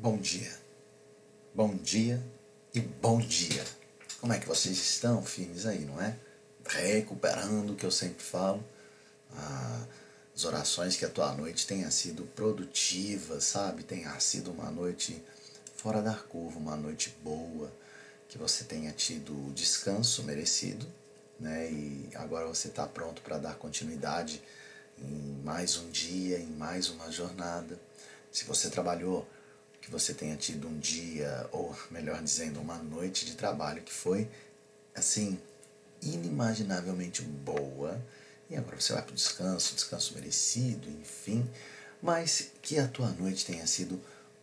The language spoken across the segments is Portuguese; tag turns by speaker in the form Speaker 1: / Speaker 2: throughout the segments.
Speaker 1: Bom dia, bom dia e bom dia. Como é que vocês estão? Firmes aí, não é? Recuperando o que eu sempre falo. Ah, as orações que a tua noite tenha sido produtiva, sabe? Tenha sido uma noite fora da curva, uma noite boa, que você tenha tido descanso merecido, né? E agora você está pronto para dar continuidade em mais um dia, em mais uma jornada. Se você trabalhou que você tenha tido um dia, ou melhor dizendo, uma noite de trabalho que foi assim inimaginavelmente boa. E agora você vai para o descanso, descanso merecido, enfim. Mas que a tua noite tenha sido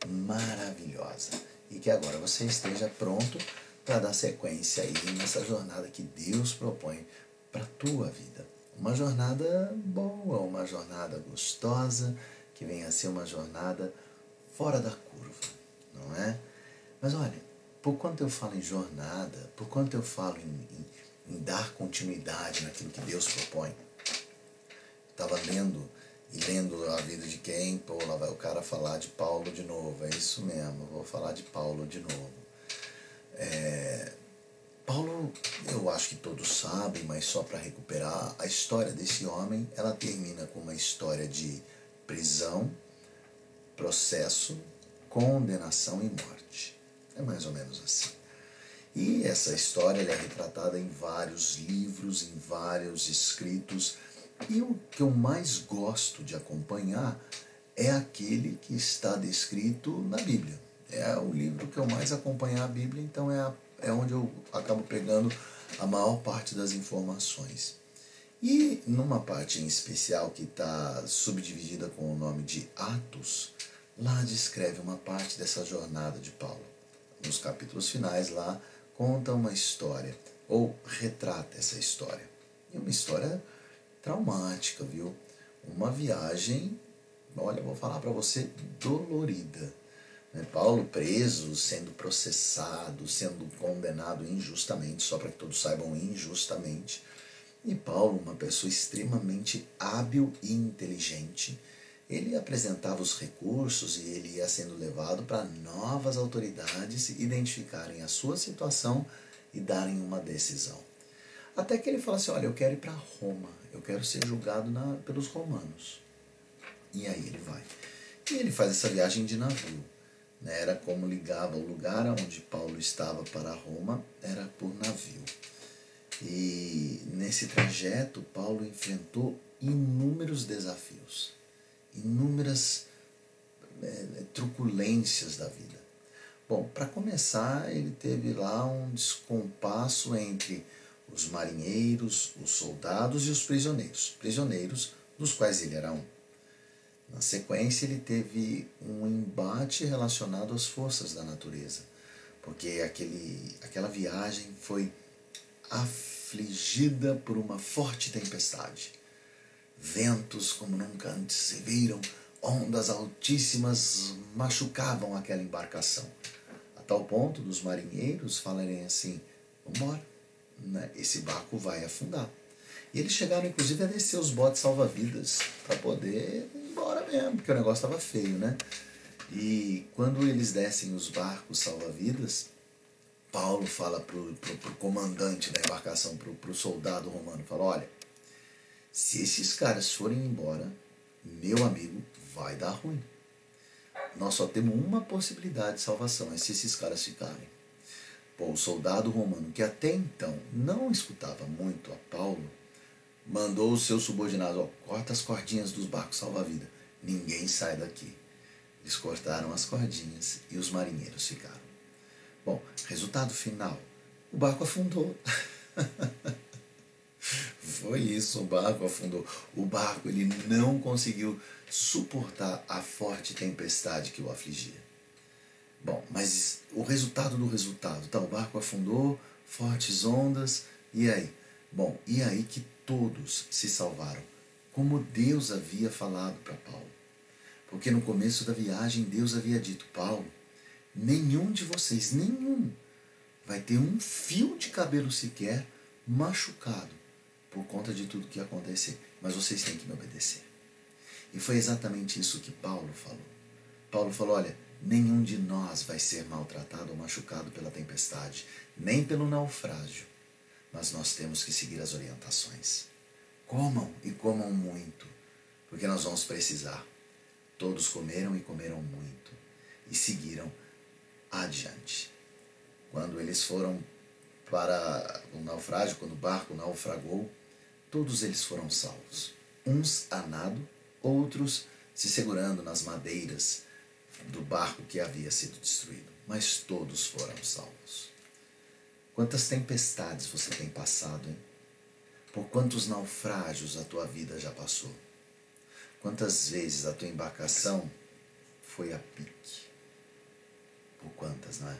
Speaker 1: maravilhosa e que agora você esteja pronto para dar sequência aí nessa jornada que Deus propõe para a tua vida. Uma jornada boa, uma jornada gostosa, que venha a ser uma jornada fora da curva, não é? Mas olha, por quanto eu falo em jornada, por quanto eu falo em, em, em dar continuidade naquilo que Deus propõe, estava lendo e lendo a vida de quem, pô, lá vai o cara falar de Paulo de novo, é isso mesmo, vou falar de Paulo de novo. É, Paulo, eu acho que todos sabem, mas só para recuperar, a história desse homem, ela termina com uma história de prisão, processo, condenação e morte. É mais ou menos assim. E essa história é retratada em vários livros, em vários escritos. E o que eu mais gosto de acompanhar é aquele que está descrito na Bíblia. É o livro que eu mais acompanho a Bíblia, então é, a, é onde eu acabo pegando a maior parte das informações. E numa parte em especial que está subdividida com o nome de Atos, lá descreve uma parte dessa jornada de Paulo. Nos capítulos finais, lá conta uma história, ou retrata essa história. E uma história traumática, viu? Uma viagem, olha, vou falar para você, dolorida. Né? Paulo preso, sendo processado, sendo condenado injustamente, só para que todos saibam, injustamente e Paulo, uma pessoa extremamente hábil e inteligente, ele apresentava os recursos e ele ia sendo levado para novas autoridades identificarem a sua situação e darem uma decisão. Até que ele fala assim: Olha, eu quero ir para Roma, eu quero ser julgado na, pelos romanos. E aí ele vai. E ele faz essa viagem de navio. Né? Era como ligava o lugar onde Paulo estava para Roma, era por navio. E nesse trajeto, Paulo enfrentou inúmeros desafios, inúmeras é, truculências da vida. Bom, para começar, ele teve lá um descompasso entre os marinheiros, os soldados e os prisioneiros, prisioneiros dos quais ele era um. Na sequência, ele teve um embate relacionado às forças da natureza, porque aquele, aquela viagem foi afligida por uma forte tempestade. Ventos como nunca antes se viram, ondas altíssimas machucavam aquela embarcação, a tal ponto dos marinheiros falarem assim: vambora, né? esse barco vai afundar. E eles chegaram inclusive a descer os botes salva-vidas para poder ir embora mesmo, porque o negócio estava feio, né? E quando eles descem os barcos salva-vidas, Paulo fala para o comandante da embarcação, para o soldado romano, fala, olha, se esses caras forem embora, meu amigo, vai dar ruim. Nós só temos uma possibilidade de salvação, é se esses caras ficarem. Pô, o soldado romano, que até então não escutava muito a Paulo, mandou o seu subordinado, ó, corta as cordinhas dos barcos salva-vida. Ninguém sai daqui. Eles cortaram as cordinhas e os marinheiros ficaram. Bom, resultado final: o barco afundou. Foi isso, o barco afundou. O barco ele não conseguiu suportar a forte tempestade que o afligia. Bom, mas o resultado do resultado, tá? O barco afundou, fortes ondas, e aí? Bom, e aí que todos se salvaram, como Deus havia falado para Paulo. Porque no começo da viagem Deus havia dito: Paulo, nenhum de vocês, nenhum, vai ter um fio de cabelo sequer machucado por conta de tudo que acontecer. Mas vocês têm que me obedecer. E foi exatamente isso que Paulo falou. Paulo falou: olha, nenhum de nós vai ser maltratado ou machucado pela tempestade, nem pelo naufrágio, mas nós temos que seguir as orientações. Comam e comam muito, porque nós vamos precisar. Todos comeram e comeram muito e seguiram adiante. Quando eles foram para o naufrágio, quando o barco naufragou, todos eles foram salvos. Uns a nado, outros se segurando nas madeiras do barco que havia sido destruído, mas todos foram salvos. Quantas tempestades você tem passado, hein? Por quantos naufrágios a tua vida já passou? Quantas vezes a tua embarcação foi a pique? Por quantas, não é?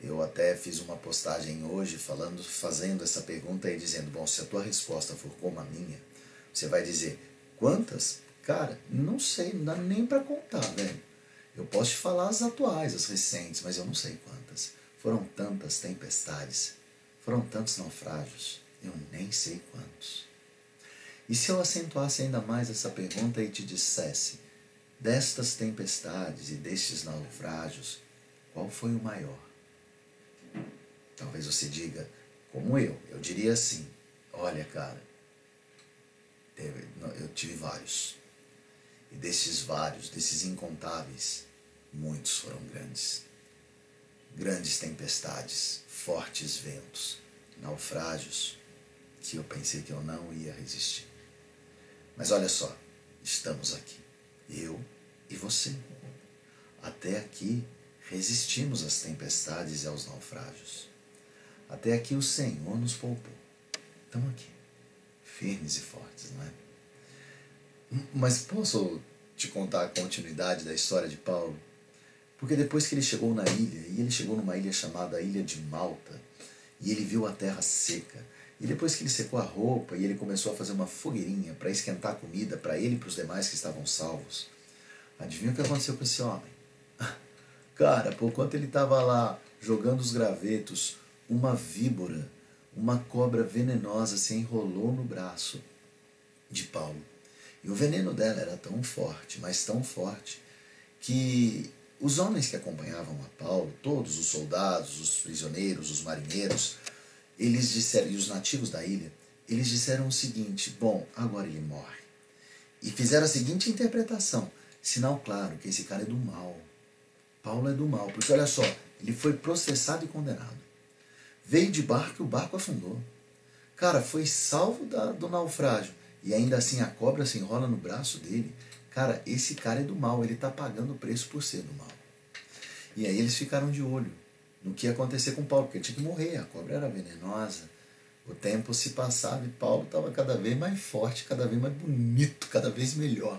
Speaker 1: Eu até fiz uma postagem hoje falando, fazendo essa pergunta e dizendo, bom, se a tua resposta for como a minha, você vai dizer, quantas? Cara, não sei, não dá nem para contar, velho. Eu posso te falar as atuais, as recentes, mas eu não sei quantas. Foram tantas tempestades, foram tantos naufrágios, eu nem sei quantos. E se eu acentuasse ainda mais essa pergunta e te dissesse, destas tempestades e destes naufrágios, qual foi o maior? Talvez você diga, como eu, eu diria assim: olha, cara, eu tive vários. E desses vários, desses incontáveis, muitos foram grandes. Grandes tempestades, fortes ventos, naufrágios que eu pensei que eu não ia resistir. Mas olha só, estamos aqui, eu e você. Até aqui resistimos às tempestades e aos naufrágios. Até aqui o Senhor nos poupou. Estamos aqui, firmes e fortes, não é? Mas posso te contar a continuidade da história de Paulo? Porque depois que ele chegou na ilha, e ele chegou numa ilha chamada Ilha de Malta, e ele viu a terra seca, e depois que ele secou a roupa e ele começou a fazer uma fogueirinha para esquentar a comida para ele e para os demais que estavam salvos, adivinha o que aconteceu com esse homem? Cara, por quanto ele estava lá jogando os gravetos, uma víbora, uma cobra venenosa se enrolou no braço de Paulo. E o veneno dela era tão forte, mas tão forte, que os homens que acompanhavam a Paulo, todos os soldados, os prisioneiros, os marinheiros, eles disseram, e os nativos da ilha, eles disseram o seguinte: bom, agora ele morre. E fizeram a seguinte interpretação: sinal claro que esse cara é do mal. Paulo é do mal, porque olha só, ele foi processado e condenado. Veio de barco e o barco afundou. Cara, foi salvo da, do naufrágio. E ainda assim a cobra se enrola no braço dele. Cara, esse cara é do mal, ele está pagando o preço por ser do mal. E aí eles ficaram de olho no que ia acontecer com Paulo, porque ele tinha que morrer, a cobra era venenosa. O tempo se passava e Paulo estava cada vez mais forte, cada vez mais bonito, cada vez melhor.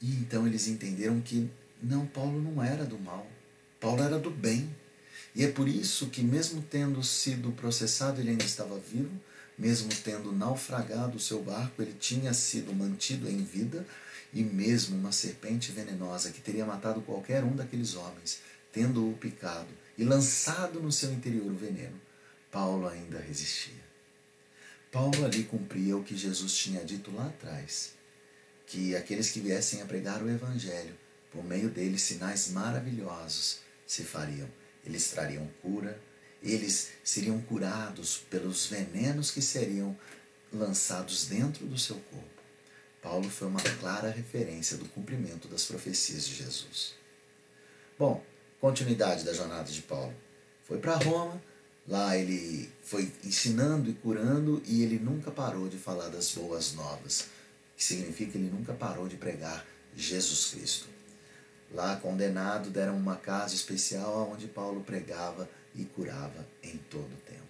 Speaker 1: E então eles entenderam que não, Paulo não era do mal, Paulo era do bem. E é por isso que, mesmo tendo sido processado, ele ainda estava vivo, mesmo tendo naufragado o seu barco, ele tinha sido mantido em vida, e mesmo uma serpente venenosa que teria matado qualquer um daqueles homens, tendo-o picado e lançado no seu interior o veneno, Paulo ainda resistia. Paulo ali cumpria o que Jesus tinha dito lá atrás, que aqueles que viessem a pregar o Evangelho, por meio deles sinais maravilhosos se fariam eles trariam cura, eles seriam curados pelos venenos que seriam lançados dentro do seu corpo. Paulo foi uma clara referência do cumprimento das profecias de Jesus. Bom, continuidade da jornada de Paulo. Foi para Roma, lá ele foi ensinando e curando e ele nunca parou de falar das boas novas, que significa que ele nunca parou de pregar Jesus Cristo. Lá, condenado, deram uma casa especial onde Paulo pregava e curava em todo o tempo.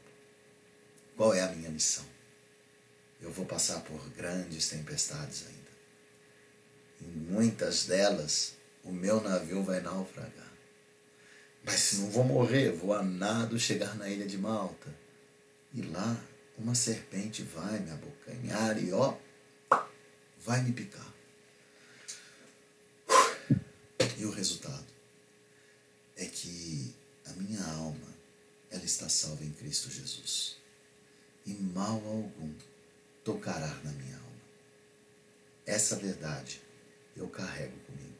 Speaker 1: Qual é a minha missão? Eu vou passar por grandes tempestades ainda. Em muitas delas, o meu navio vai naufragar. Mas não vou morrer, vou a nado chegar na ilha de Malta. E lá, uma serpente vai me abocanhar e ó, vai me picar. E o resultado é que a minha alma, ela está salva em Cristo Jesus. E mal algum tocará na minha alma. Essa verdade eu carrego comigo.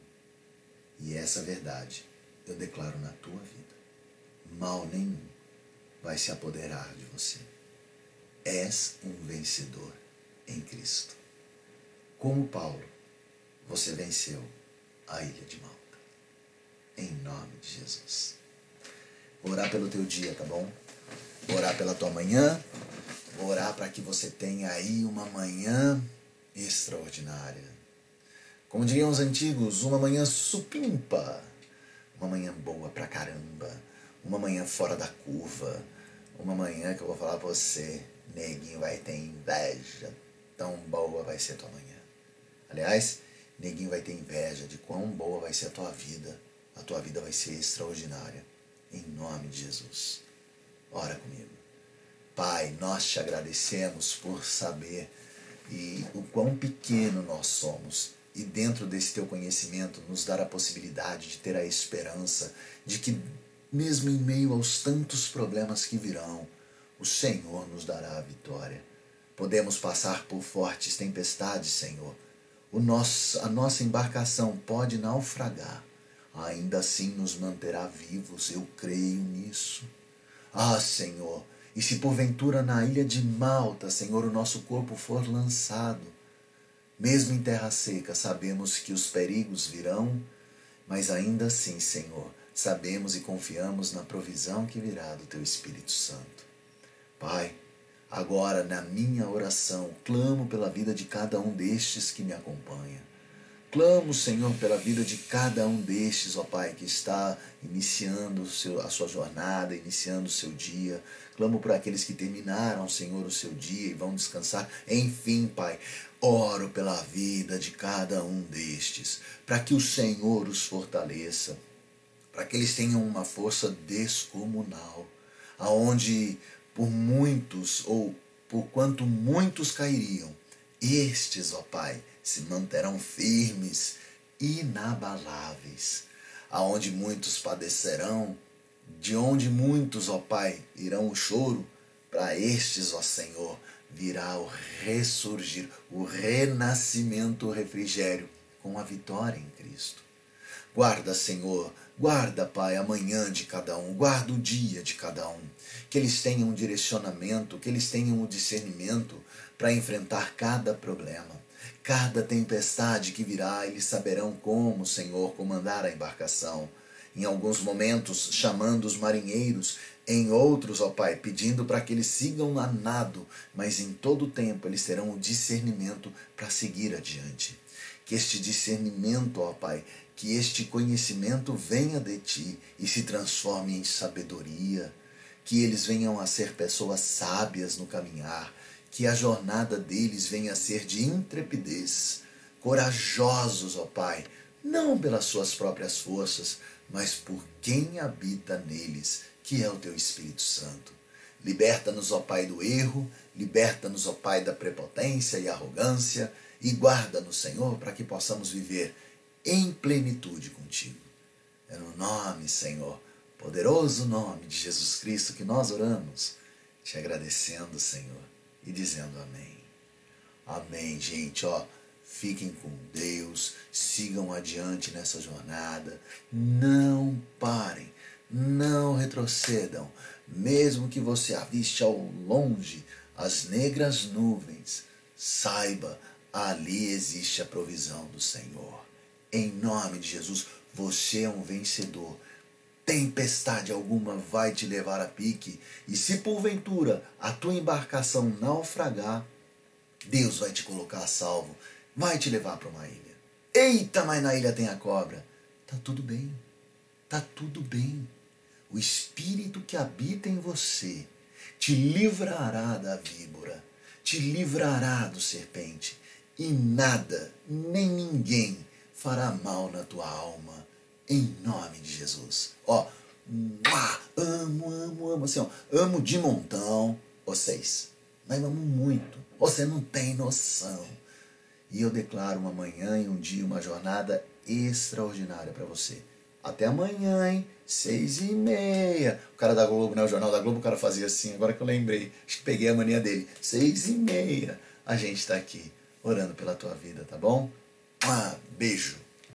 Speaker 1: E essa verdade eu declaro na tua vida. Mal nenhum vai se apoderar de você. És um vencedor em Cristo. Como Paulo, você venceu a ilha de Malta. Em nome de Jesus. Vou orar pelo teu dia, tá bom? Vou orar pela tua manhã. Vou orar para que você tenha aí uma manhã extraordinária. Como diriam os antigos, uma manhã supimpa. Uma manhã boa pra caramba. Uma manhã fora da curva. Uma manhã que eu vou falar pra você, neguinho vai ter inveja. Tão boa vai ser tua manhã. Aliás, neguinho vai ter inveja de quão boa vai ser a tua vida. A tua vida vai ser extraordinária. Em nome de Jesus. Ora comigo. Pai, nós te agradecemos por saber e o quão pequeno nós somos e dentro desse teu conhecimento nos dar a possibilidade de ter a esperança de que mesmo em meio aos tantos problemas que virão, o Senhor nos dará a vitória. Podemos passar por fortes tempestades, Senhor. O nosso, a nossa embarcação pode naufragar, ainda assim nos manterá vivos, eu creio nisso. Ah, Senhor, e se porventura na ilha de Malta, Senhor, o nosso corpo for lançado, mesmo em terra seca, sabemos que os perigos virão, mas ainda assim, Senhor, sabemos e confiamos na provisão que virá do Teu Espírito Santo. Pai, agora na minha oração, clamo pela vida de cada um destes que me acompanha. Clamo, Senhor, pela vida de cada um destes, ó Pai, que está iniciando seu, a sua jornada, iniciando o seu dia. Clamo por aqueles que terminaram, Senhor, o seu dia e vão descansar. Enfim, Pai, oro pela vida de cada um destes, para que o Senhor os fortaleça, para que eles tenham uma força descomunal, aonde por muitos ou por quanto muitos cairiam, estes, ó Pai, se manterão firmes, inabaláveis, aonde muitos padecerão, de onde muitos, ó Pai, irão o choro, para estes, ó Senhor, virá o ressurgir, o renascimento, o refrigério, com a vitória em Cristo. Guarda, Senhor, guarda, Pai, amanhã de cada um, guarda o dia de cada um. Que eles tenham um direcionamento, que eles tenham o um discernimento para enfrentar cada problema. Cada tempestade que virá, eles saberão como, Senhor, comandar a embarcação. Em alguns momentos, chamando os marinheiros, em outros, ó Pai, pedindo para que eles sigam a nado, mas em todo o tempo eles terão o discernimento para seguir adiante. Que este discernimento, ó Pai, que este conhecimento venha de ti e se transforme em sabedoria, que eles venham a ser pessoas sábias no caminhar, que a jornada deles venha a ser de intrepidez, corajosos, ó Pai, não pelas suas próprias forças, mas por quem habita neles, que é o teu Espírito Santo. Liberta-nos, ó Pai, do erro, liberta-nos, ó Pai, da prepotência e arrogância, e guarda-nos, Senhor, para que possamos viver em plenitude contigo. É no nome, Senhor, poderoso nome de Jesus Cristo que nós oramos, te agradecendo, Senhor e dizendo amém. Amém, gente, ó. Fiquem com Deus, sigam adiante nessa jornada, não parem, não retrocedam, mesmo que você aviste ao longe as negras nuvens, saiba, ali existe a provisão do Senhor. Em nome de Jesus, você é um vencedor tempestade alguma vai te levar a pique, e se porventura a tua embarcação naufragar, Deus vai te colocar a salvo, vai te levar para uma ilha. Eita, mas na ilha tem a cobra. Tá tudo bem, tá tudo bem. O espírito que habita em você te livrará da víbora, te livrará do serpente, e nada, nem ninguém fará mal na tua alma em nome de Jesus. Ó, amo, amo, amo, assim, ó, amo de montão vocês. Mas amo muito. Você não tem noção. E eu declaro uma manhã e um dia, uma jornada extraordinária para você. Até amanhã, hein? Seis e meia. O cara da Globo, né? O Jornal da Globo, o cara fazia assim, agora que eu lembrei. Acho que peguei a mania dele. Seis e meia. A gente está aqui orando pela tua vida, tá bom? Ah, beijo.